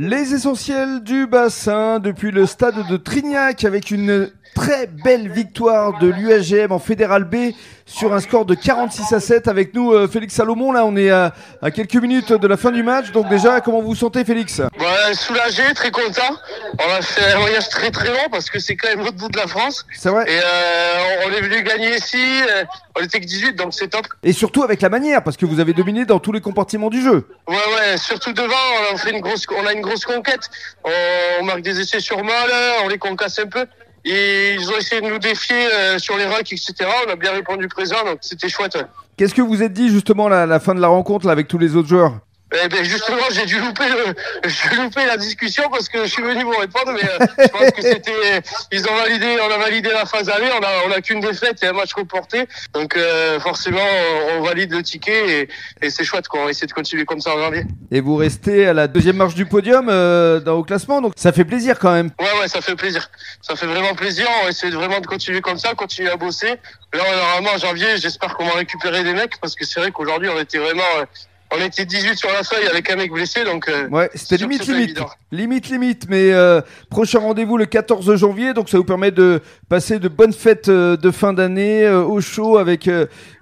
Les essentiels du bassin depuis le stade de Trignac avec une très belle victoire de l'USGM en Fédéral B sur un score de 46 à 7 avec nous euh, Félix Salomon. Là on est à, à, quelques minutes de la fin du match. Donc déjà comment vous vous sentez Félix? Ouais, Soulagé, très content. On a fait un voyage très très long parce que c'est quand même l'autre bout de la France. C'est vrai. Et euh, on est venu gagner ici euh, on était que 18 donc c'est top. Et surtout avec la manière parce que vous avez dominé dans tous les compartiments du jeu. Ouais ouais surtout devant on a, fait une grosse, on a une grosse conquête on, on marque des essais sur mal on les concasse un peu et ils ont essayé de nous défier euh, sur les rocks, etc. On a bien répondu présent, donc c'était chouette. Qu'est-ce que vous êtes dit justement à la, fin de la rencontre avec tous les autres joueurs? Eh ben justement, j'ai dû louper le, j'ai loupé la discussion parce que je suis venu vous répondre, mais euh, je pense que c'était, ils ont validé, on a validé la phase aller, on a, on a qu'une défaite et un match reporté, donc euh, forcément, on, valide le ticket et, et c'est chouette qu'on va essayer de continuer comme ça en janvier. Et vous restez à la deuxième marche du podium euh, dans au classement, donc ça fait plaisir quand même. Ouais, ouais, ça fait plaisir, ça fait vraiment plaisir. On va essayer vraiment de continuer comme ça, continuer à bosser. Là, normalement en janvier, j'espère qu'on va récupérer des mecs parce que c'est vrai qu'aujourd'hui, on était vraiment on était 18 sur la feuille avec un mec blessé, donc. Euh, ouais, c'était limite, limite. Limite, limite. Mais euh, prochain rendez-vous le 14 janvier, donc ça vous permet de passer de bonnes fêtes euh, de fin d'année euh, au chaud avec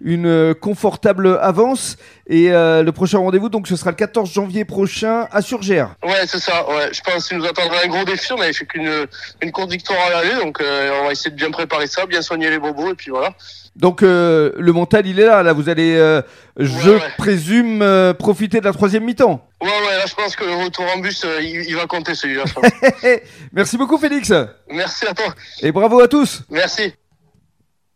une confortable avance. Et le prochain rendez-vous, donc ce sera le 14 janvier prochain à Surgère. Ouais, c'est ça. Ouais, je pense qu'il nous attendra un gros défi. On avait fait qu'une une courte victoire à l'aller, donc on va essayer de bien préparer ça, bien soigner les bobos, et puis voilà. Donc le mental, il est là. Là, vous allez, je présume, profiter de la troisième mi-temps. Ouais, ouais, là je pense que le retour en bus, euh, il, il, va compter celui-là. Merci beaucoup Félix. Merci à toi. Et bravo à tous. Merci.